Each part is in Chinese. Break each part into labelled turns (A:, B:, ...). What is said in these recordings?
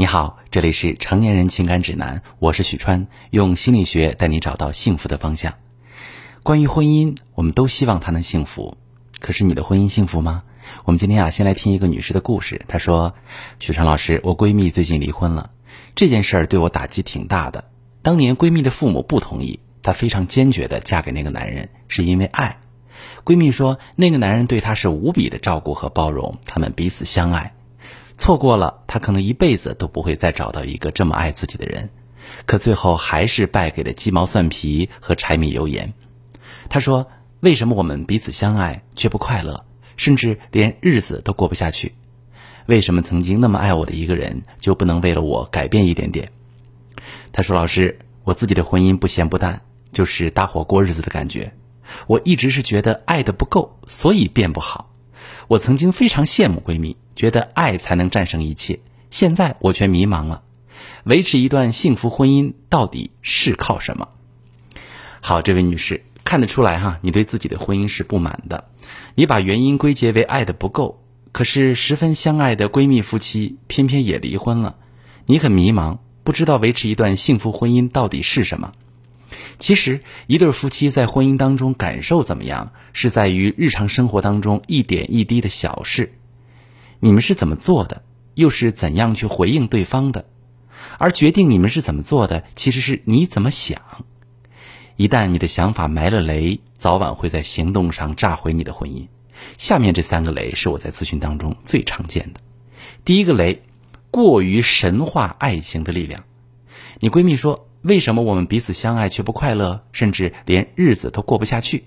A: 你好，这里是成年人情感指南，我是许川，用心理学带你找到幸福的方向。关于婚姻，我们都希望它能幸福，可是你的婚姻幸福吗？我们今天啊，先来听一个女士的故事。她说：“许川老师，我闺蜜最近离婚了，这件事儿对我打击挺大的。当年闺蜜的父母不同意，她非常坚决的嫁给那个男人，是因为爱。闺蜜说，那个男人对她是无比的照顾和包容，他们彼此相爱。”错过了，他可能一辈子都不会再找到一个这么爱自己的人，可最后还是败给了鸡毛蒜皮和柴米油盐。他说：“为什么我们彼此相爱却不快乐，甚至连日子都过不下去？为什么曾经那么爱我的一个人就不能为了我改变一点点？”他说：“老师，我自己的婚姻不咸不淡，就是搭伙过日子的感觉。我一直是觉得爱的不够，所以变不好。我曾经非常羡慕闺蜜。”觉得爱才能战胜一切，现在我却迷茫了。维持一段幸福婚姻到底是靠什么？好，这位女士看得出来哈，你对自己的婚姻是不满的。你把原因归结为爱的不够，可是十分相爱的闺蜜夫妻偏偏也离婚了，你很迷茫，不知道维持一段幸福婚姻到底是什么。其实，一对夫妻在婚姻当中感受怎么样，是在于日常生活当中一点一滴的小事。你们是怎么做的，又是怎样去回应对方的？而决定你们是怎么做的，其实是你怎么想。一旦你的想法埋了雷，早晚会在行动上炸毁你的婚姻。下面这三个雷是我在咨询当中最常见的。第一个雷，过于神话爱情的力量。你闺蜜说：“为什么我们彼此相爱却不快乐，甚至连日子都过不下去？”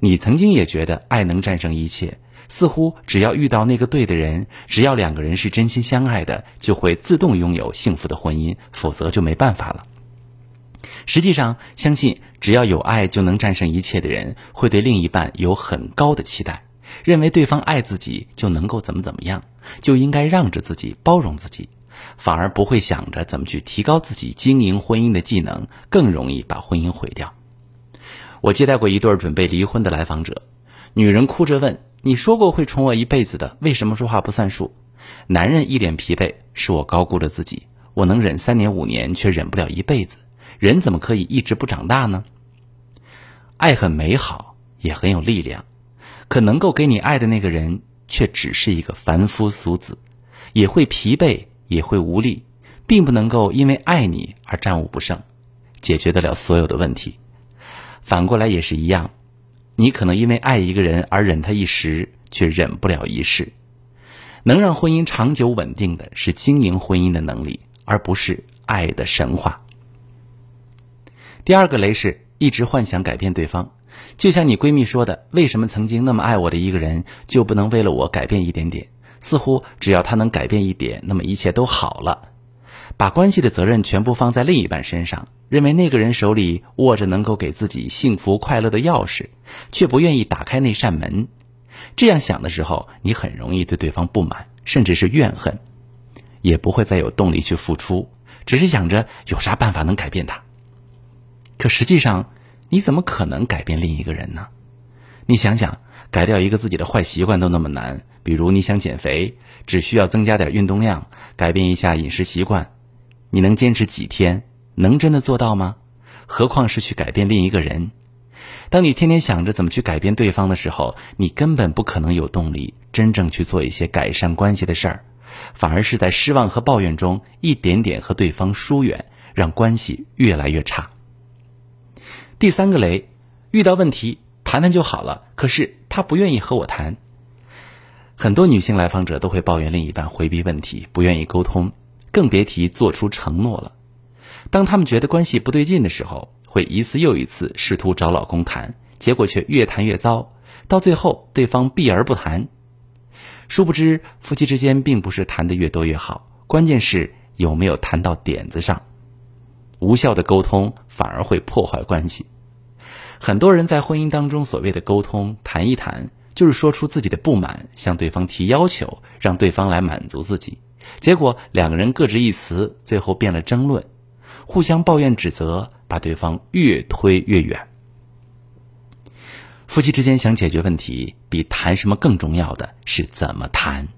A: 你曾经也觉得爱能战胜一切。似乎只要遇到那个对的人，只要两个人是真心相爱的，就会自动拥有幸福的婚姻，否则就没办法了。实际上，相信只要有爱就能战胜一切的人，会对另一半有很高的期待，认为对方爱自己就能够怎么怎么样，就应该让着自己，包容自己，反而不会想着怎么去提高自己经营婚姻的技能，更容易把婚姻毁掉。我接待过一对准备离婚的来访者，女人哭着问。你说过会宠我一辈子的，为什么说话不算数？男人一脸疲惫，是我高估了自己。我能忍三年五年，却忍不了一辈子。人怎么可以一直不长大呢？爱很美好，也很有力量，可能够给你爱的那个人，却只是一个凡夫俗子，也会疲惫，也会无力，并不能够因为爱你而战无不胜，解决得了所有的问题。反过来也是一样。你可能因为爱一个人而忍他一时，却忍不了一世。能让婚姻长久稳定的是经营婚姻的能力，而不是爱的神话。第二个雷是一直幻想改变对方，就像你闺蜜说的：“为什么曾经那么爱我的一个人，就不能为了我改变一点点？似乎只要他能改变一点，那么一切都好了。”把关系的责任全部放在另一半身上。认为那个人手里握着能够给自己幸福快乐的钥匙，却不愿意打开那扇门。这样想的时候，你很容易对对方不满，甚至是怨恨，也不会再有动力去付出，只是想着有啥办法能改变他。可实际上，你怎么可能改变另一个人呢？你想想，改掉一个自己的坏习惯都那么难，比如你想减肥，只需要增加点运动量，改变一下饮食习惯，你能坚持几天？能真的做到吗？何况是去改变另一个人。当你天天想着怎么去改变对方的时候，你根本不可能有动力真正去做一些改善关系的事儿，反而是在失望和抱怨中一点点和对方疏远，让关系越来越差。第三个雷，遇到问题谈谈就好了，可是他不愿意和我谈。很多女性来访者都会抱怨另一半回避问题，不愿意沟通，更别提做出承诺了。当他们觉得关系不对劲的时候，会一次又一次试图找老公谈，结果却越谈越糟，到最后对方避而不谈。殊不知，夫妻之间并不是谈的越多越好，关键是有没有谈到点子上。无效的沟通反而会破坏关系。很多人在婚姻当中所谓的沟通，谈一谈，就是说出自己的不满，向对方提要求，让对方来满足自己。结果两个人各执一词，最后变了争论。互相抱怨指责，把对方越推越远。夫妻之间想解决问题，比谈什么更重要的是怎么谈。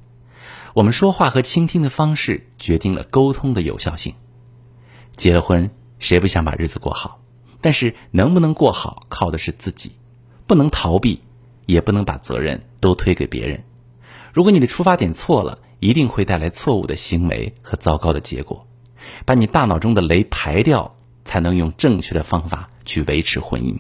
A: 我们说话和倾听的方式决定了沟通的有效性。结了婚，谁不想把日子过好？但是能不能过好，靠的是自己，不能逃避，也不能把责任都推给别人。如果你的出发点错了，一定会带来错误的行为和糟糕的结果。把你大脑中的雷排掉，才能用正确的方法去维持婚姻。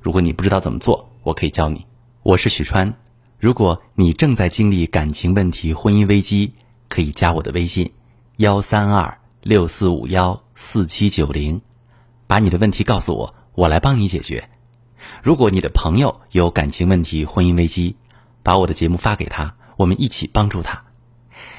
A: 如果你不知道怎么做，我可以教你。我是许川。如果你正在经历感情问题、婚姻危机，可以加我的微信：幺三二六四五幺四七九零，把你的问题告诉我，我来帮你解决。如果你的朋友有感情问题、婚姻危机，把我的节目发给他，我们一起帮助他。